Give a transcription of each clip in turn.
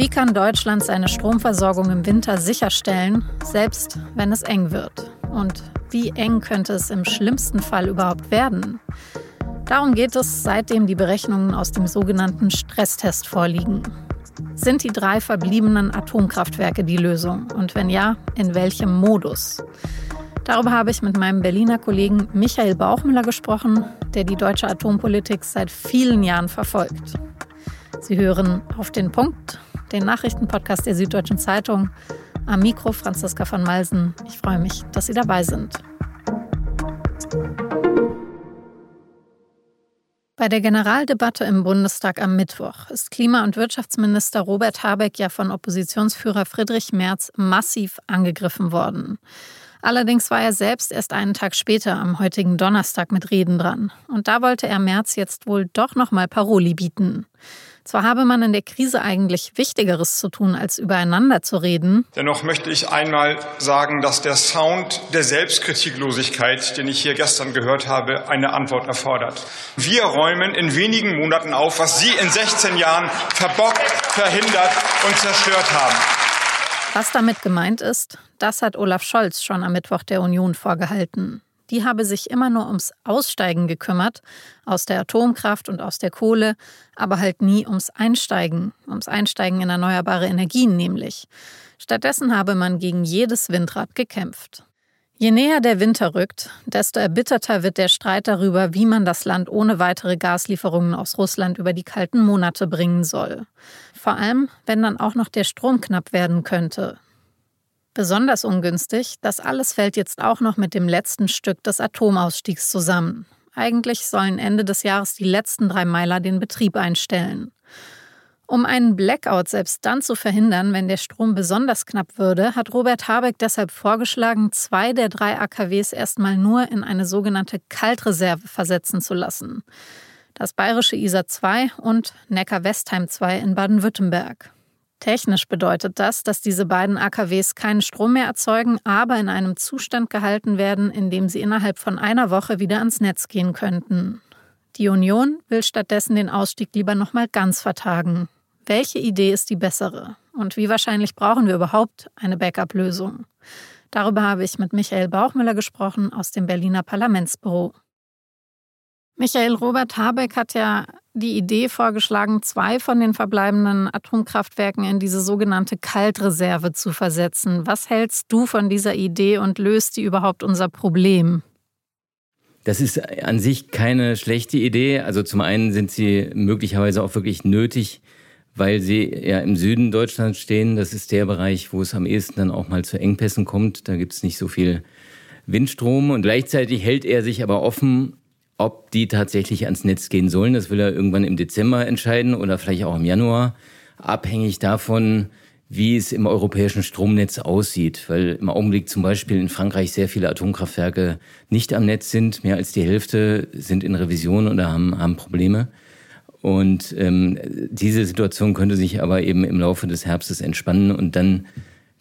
Wie kann Deutschland seine Stromversorgung im Winter sicherstellen, selbst wenn es eng wird? Und wie eng könnte es im schlimmsten Fall überhaupt werden? Darum geht es, seitdem die Berechnungen aus dem sogenannten Stresstest vorliegen. Sind die drei verbliebenen Atomkraftwerke die Lösung? Und wenn ja, in welchem Modus? Darüber habe ich mit meinem Berliner Kollegen Michael Bauchmüller gesprochen, der die deutsche Atompolitik seit vielen Jahren verfolgt. Sie hören auf den Punkt, den Nachrichtenpodcast der Süddeutschen Zeitung. Am Mikro Franziska von Malsen. Ich freue mich, dass Sie dabei sind. Bei der Generaldebatte im Bundestag am Mittwoch ist Klima- und Wirtschaftsminister Robert Habeck ja von Oppositionsführer Friedrich Merz massiv angegriffen worden. Allerdings war er selbst erst einen Tag später am heutigen Donnerstag mit Reden dran. Und da wollte er Merz jetzt wohl doch nochmal Paroli bieten. Zwar habe man in der Krise eigentlich Wichtigeres zu tun, als übereinander zu reden. Dennoch möchte ich einmal sagen, dass der Sound der Selbstkritiklosigkeit, den ich hier gestern gehört habe, eine Antwort erfordert. Wir räumen in wenigen Monaten auf, was Sie in 16 Jahren verbockt, verhindert und zerstört haben. Was damit gemeint ist, das hat Olaf Scholz schon am Mittwoch der Union vorgehalten die habe sich immer nur ums Aussteigen gekümmert, aus der Atomkraft und aus der Kohle, aber halt nie ums Einsteigen, ums Einsteigen in erneuerbare Energien nämlich. Stattdessen habe man gegen jedes Windrad gekämpft. Je näher der Winter rückt, desto erbitterter wird der Streit darüber, wie man das Land ohne weitere Gaslieferungen aus Russland über die kalten Monate bringen soll. Vor allem, wenn dann auch noch der Strom knapp werden könnte, Besonders ungünstig, das alles fällt jetzt auch noch mit dem letzten Stück des Atomausstiegs zusammen. Eigentlich sollen Ende des Jahres die letzten drei Meiler den Betrieb einstellen. Um einen Blackout selbst dann zu verhindern, wenn der Strom besonders knapp würde, hat Robert Habeck deshalb vorgeschlagen, zwei der drei AKWs erstmal nur in eine sogenannte Kaltreserve versetzen zu lassen. Das bayerische ISA 2 und Neckar-Westheim 2 in Baden-Württemberg. Technisch bedeutet das, dass diese beiden AKWs keinen Strom mehr erzeugen, aber in einem Zustand gehalten werden, in dem sie innerhalb von einer Woche wieder ans Netz gehen könnten. Die Union will stattdessen den Ausstieg lieber nochmal ganz vertagen. Welche Idee ist die bessere? Und wie wahrscheinlich brauchen wir überhaupt eine Backup-Lösung? Darüber habe ich mit Michael Bauchmüller gesprochen aus dem Berliner Parlamentsbüro. Michael Robert Habeck hat ja die Idee vorgeschlagen, zwei von den verbleibenden Atomkraftwerken in diese sogenannte Kaltreserve zu versetzen. Was hältst du von dieser Idee und löst die überhaupt unser Problem? Das ist an sich keine schlechte Idee. Also zum einen sind sie möglicherweise auch wirklich nötig, weil sie ja im Süden Deutschlands stehen. Das ist der Bereich, wo es am ehesten dann auch mal zu Engpässen kommt. Da gibt es nicht so viel Windstrom und gleichzeitig hält er sich aber offen, ob die tatsächlich ans Netz gehen sollen. Das will er irgendwann im Dezember entscheiden oder vielleicht auch im Januar, abhängig davon, wie es im europäischen Stromnetz aussieht. Weil im Augenblick zum Beispiel in Frankreich sehr viele Atomkraftwerke nicht am Netz sind. Mehr als die Hälfte sind in Revision oder haben, haben Probleme. Und ähm, diese Situation könnte sich aber eben im Laufe des Herbstes entspannen und dann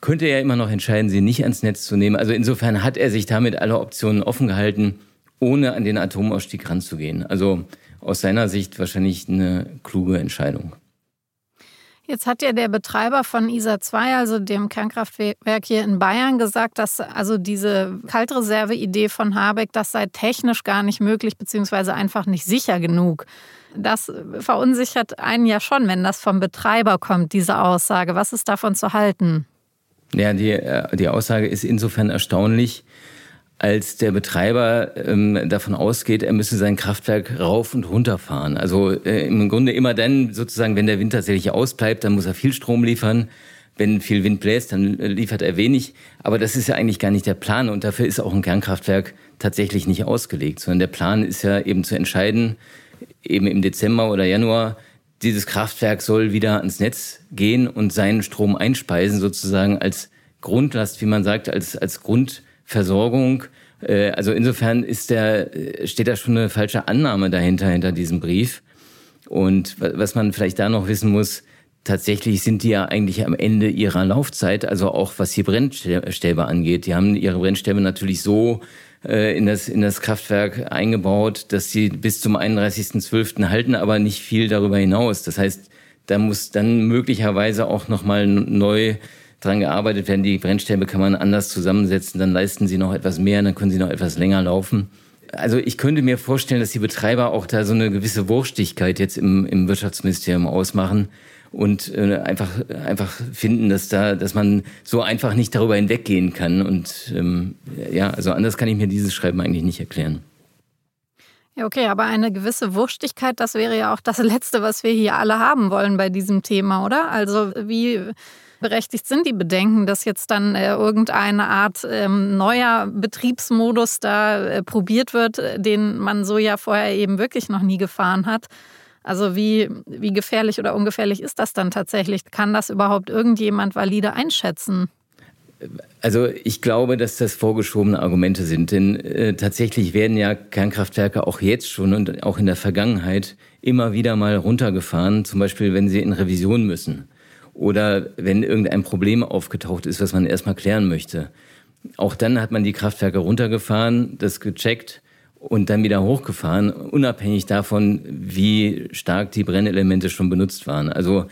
könnte er immer noch entscheiden, sie nicht ans Netz zu nehmen. Also insofern hat er sich damit alle Optionen offen gehalten ohne an den Atomausstieg ranzugehen. Also aus seiner Sicht wahrscheinlich eine kluge Entscheidung. Jetzt hat ja der Betreiber von ISA 2, also dem Kernkraftwerk hier in Bayern, gesagt, dass also diese Kaltreserve-Idee von Habeck, das sei technisch gar nicht möglich, beziehungsweise einfach nicht sicher genug. Das verunsichert einen ja schon, wenn das vom Betreiber kommt, diese Aussage. Was ist davon zu halten? Ja, die, äh, die Aussage ist insofern erstaunlich, als der Betreiber ähm, davon ausgeht, er müsse sein Kraftwerk rauf und runter fahren. Also äh, im Grunde immer dann sozusagen, wenn der Wind tatsächlich ausbleibt, dann muss er viel Strom liefern. Wenn viel Wind bläst, dann liefert er wenig. Aber das ist ja eigentlich gar nicht der Plan und dafür ist auch ein Kernkraftwerk tatsächlich nicht ausgelegt, sondern der Plan ist ja eben zu entscheiden, eben im Dezember oder Januar, dieses Kraftwerk soll wieder ans Netz gehen und seinen Strom einspeisen, sozusagen als Grundlast, wie man sagt, als, als Grund Versorgung. Äh, also insofern ist der, steht da schon eine falsche Annahme dahinter, hinter diesem Brief. Und was man vielleicht da noch wissen muss, tatsächlich sind die ja eigentlich am Ende ihrer Laufzeit, also auch was die Brennstäbe angeht. Die haben ihre Brennstäbe natürlich so äh, in, das, in das Kraftwerk eingebaut, dass sie bis zum 31.12. halten, aber nicht viel darüber hinaus. Das heißt, Da muss dann möglicherweise auch nochmal neu dran gearbeitet werden. Die Brennstäbe kann man anders zusammensetzen, dann leisten sie noch etwas mehr, dann können sie noch etwas länger laufen. Also ich könnte mir vorstellen, dass die Betreiber auch da so eine gewisse Wurstigkeit jetzt im, im Wirtschaftsministerium ausmachen und äh, einfach einfach finden, dass da, dass man so einfach nicht darüber hinweggehen kann. Und ähm, ja, also anders kann ich mir dieses Schreiben eigentlich nicht erklären. Ja, okay, aber eine gewisse Wurstigkeit, das wäre ja auch das Letzte, was wir hier alle haben wollen bei diesem Thema, oder? Also wie berechtigt sind die Bedenken, dass jetzt dann äh, irgendeine Art ähm, neuer Betriebsmodus da äh, probiert wird, den man so ja vorher eben wirklich noch nie gefahren hat? Also wie, wie gefährlich oder ungefährlich ist das dann tatsächlich? Kann das überhaupt irgendjemand valide einschätzen? Also ich glaube, dass das vorgeschobene Argumente sind, denn äh, tatsächlich werden ja Kernkraftwerke auch jetzt schon und auch in der Vergangenheit immer wieder mal runtergefahren, zum Beispiel wenn sie in Revision müssen oder wenn irgendein Problem aufgetaucht ist, was man erstmal klären möchte. Auch dann hat man die Kraftwerke runtergefahren, das gecheckt und dann wieder hochgefahren, unabhängig davon, wie stark die Brennelemente schon benutzt waren. Also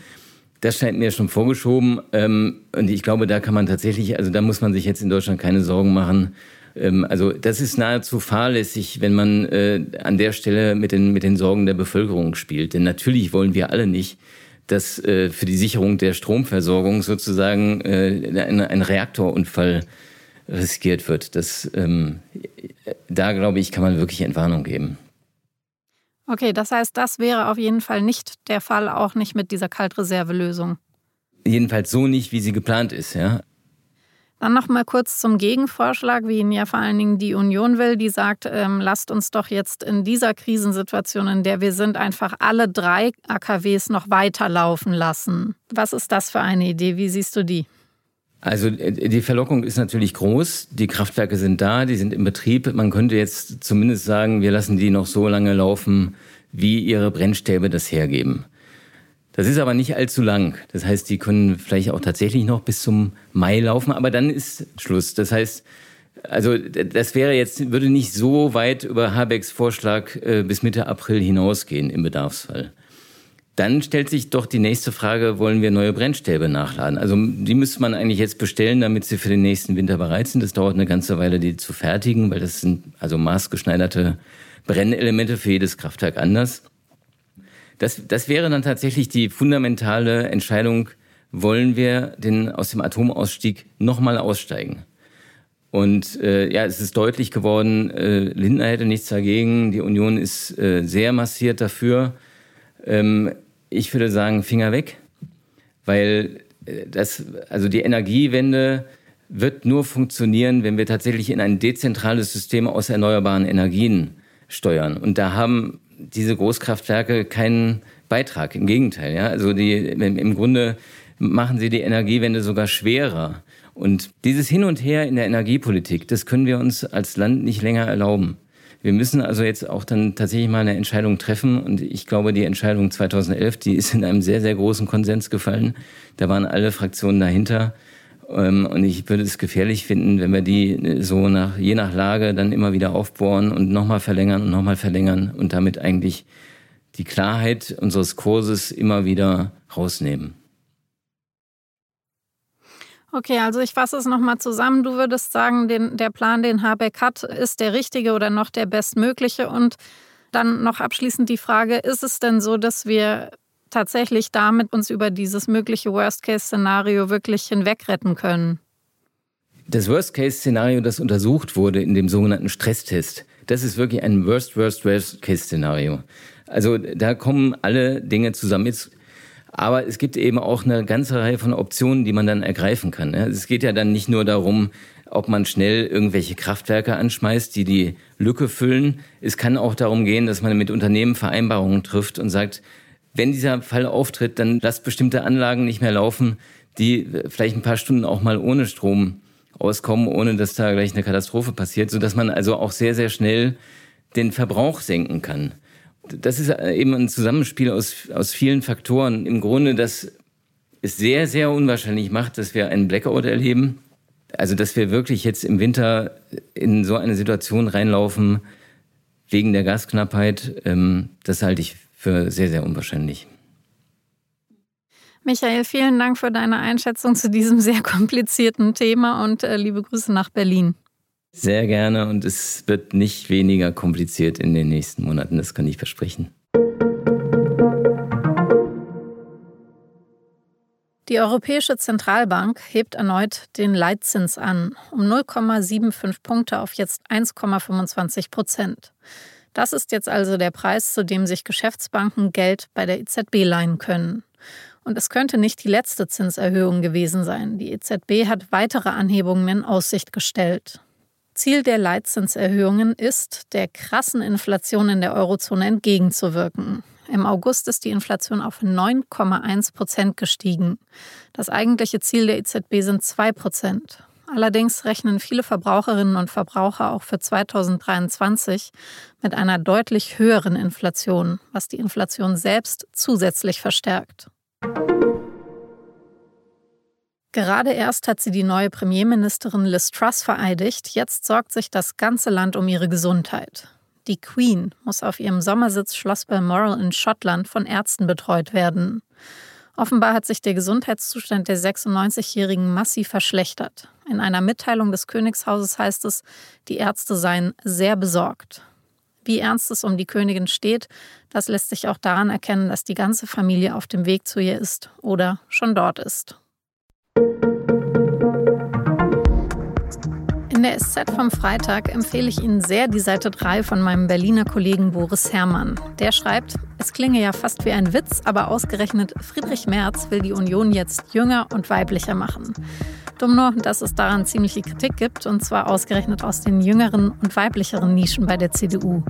das scheint mir schon vorgeschoben. Ähm, und ich glaube, da kann man tatsächlich, also da muss man sich jetzt in Deutschland keine Sorgen machen. Ähm, also das ist nahezu fahrlässig, wenn man äh, an der Stelle mit den, mit den Sorgen der Bevölkerung spielt. Denn natürlich wollen wir alle nicht, dass äh, für die Sicherung der Stromversorgung sozusagen äh, ein, ein Reaktorunfall riskiert wird. Das, ähm, da glaube ich, kann man wirklich Entwarnung geben. Okay, das heißt, das wäre auf jeden Fall nicht der Fall, auch nicht mit dieser Kaltreservelösung. Jedenfalls so nicht, wie sie geplant ist, ja. Dann noch mal kurz zum Gegenvorschlag, wie ihn ja vor allen Dingen die Union will. Die sagt, ähm, lasst uns doch jetzt in dieser Krisensituation, in der wir sind, einfach alle drei AKWs noch weiterlaufen lassen. Was ist das für eine Idee? Wie siehst du die? Also äh, die Verlockung ist natürlich groß. Die Kraftwerke sind da, die sind im Betrieb. Man könnte jetzt zumindest sagen, wir lassen die noch so lange laufen, wie ihre Brennstäbe das hergeben. Das ist aber nicht allzu lang. Das heißt, die können vielleicht auch tatsächlich noch bis zum Mai laufen, aber dann ist Schluss. Das heißt, also das wäre jetzt, würde nicht so weit über Habecks Vorschlag äh, bis Mitte April hinausgehen im Bedarfsfall. Dann stellt sich doch die nächste Frage, wollen wir neue Brennstäbe nachladen? Also die müsste man eigentlich jetzt bestellen, damit sie für den nächsten Winter bereit sind. Das dauert eine ganze Weile, die zu fertigen, weil das sind also maßgeschneiderte Brennelemente für jedes Kraftwerk anders. Das, das wäre dann tatsächlich die fundamentale Entscheidung, wollen wir den, aus dem Atomausstieg nochmal aussteigen? Und äh, ja, es ist deutlich geworden, äh, Lindner hätte nichts dagegen, die Union ist äh, sehr massiert dafür. Ähm, ich würde sagen, Finger weg, weil äh, das, also die Energiewende wird nur funktionieren, wenn wir tatsächlich in ein dezentrales System aus erneuerbaren Energien steuern. Und da haben diese Großkraftwerke keinen Beitrag. Im Gegenteil, ja. Also die, im Grunde machen sie die Energiewende sogar schwerer. Und dieses Hin und Her in der Energiepolitik, das können wir uns als Land nicht länger erlauben. Wir müssen also jetzt auch dann tatsächlich mal eine Entscheidung treffen. Und ich glaube, die Entscheidung 2011, die ist in einem sehr, sehr großen Konsens gefallen. Da waren alle Fraktionen dahinter. Ähm, und ich würde es gefährlich finden, wenn wir die so nach, je nach Lage dann immer wieder aufbohren und nochmal verlängern und nochmal verlängern und damit eigentlich die Klarheit unseres Kurses immer wieder rausnehmen. Okay, also ich fasse es nochmal zusammen. Du würdest sagen, den, der Plan, den Habeck hat, ist der richtige oder noch der bestmögliche. Und dann noch abschließend die Frage, ist es denn so, dass wir tatsächlich damit uns über dieses mögliche Worst-Case-Szenario wirklich hinwegretten können? Das Worst-Case-Szenario, das untersucht wurde in dem sogenannten Stresstest, das ist wirklich ein Worst, Worst, Worst-Case-Szenario. Also da kommen alle Dinge zusammen. Jetzt aber es gibt eben auch eine ganze Reihe von Optionen, die man dann ergreifen kann. Es geht ja dann nicht nur darum, ob man schnell irgendwelche Kraftwerke anschmeißt, die die Lücke füllen. Es kann auch darum gehen, dass man mit Unternehmen Vereinbarungen trifft und sagt, wenn dieser Fall auftritt, dann lasst bestimmte Anlagen nicht mehr laufen, die vielleicht ein paar Stunden auch mal ohne Strom auskommen, ohne dass da gleich eine Katastrophe passiert, sodass man also auch sehr, sehr schnell den Verbrauch senken kann das ist eben ein Zusammenspiel aus, aus vielen Faktoren. Im Grunde, das es sehr, sehr unwahrscheinlich macht, dass wir einen Blackout erleben. Also, dass wir wirklich jetzt im Winter in so eine Situation reinlaufen wegen der Gasknappheit, ähm, das halte ich für sehr, sehr unwahrscheinlich. Michael, vielen Dank für deine Einschätzung zu diesem sehr komplizierten Thema und äh, liebe Grüße nach Berlin. Sehr gerne und es wird nicht weniger kompliziert in den nächsten Monaten, das kann ich versprechen. Die Europäische Zentralbank hebt erneut den Leitzins an, um 0,75 Punkte auf jetzt 1,25 Prozent. Das ist jetzt also der Preis, zu dem sich Geschäftsbanken Geld bei der EZB leihen können. Und es könnte nicht die letzte Zinserhöhung gewesen sein. Die EZB hat weitere Anhebungen in Aussicht gestellt. Ziel der Leitzinserhöhungen ist, der krassen Inflation in der Eurozone entgegenzuwirken. Im August ist die Inflation auf 9,1 Prozent gestiegen. Das eigentliche Ziel der EZB sind 2 Prozent. Allerdings rechnen viele Verbraucherinnen und Verbraucher auch für 2023 mit einer deutlich höheren Inflation, was die Inflation selbst zusätzlich verstärkt. Gerade erst hat sie die neue Premierministerin Liz Truss vereidigt, jetzt sorgt sich das ganze Land um ihre Gesundheit. Die Queen muss auf ihrem Sommersitz Schloss Balmoral in Schottland von Ärzten betreut werden. Offenbar hat sich der Gesundheitszustand der 96-Jährigen massiv verschlechtert. In einer Mitteilung des Königshauses heißt es, die Ärzte seien sehr besorgt. Wie ernst es um die Königin steht, das lässt sich auch daran erkennen, dass die ganze Familie auf dem Weg zu ihr ist oder schon dort ist. In der SZ vom Freitag empfehle ich Ihnen sehr die Seite 3 von meinem Berliner Kollegen Boris Herrmann. Der schreibt, es klinge ja fast wie ein Witz, aber ausgerechnet Friedrich Merz will die Union jetzt jünger und weiblicher machen. Dumm nur, dass es daran ziemliche Kritik gibt, und zwar ausgerechnet aus den jüngeren und weiblicheren Nischen bei der CDU.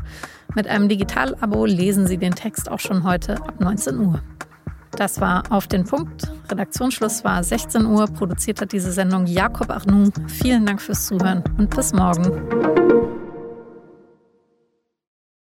Mit einem Digital-Abo lesen Sie den Text auch schon heute ab 19 Uhr. Das war auf den Punkt. Redaktionsschluss war 16 Uhr. Produziert hat diese Sendung Jakob Arnoux. Vielen Dank fürs Zuhören und bis morgen.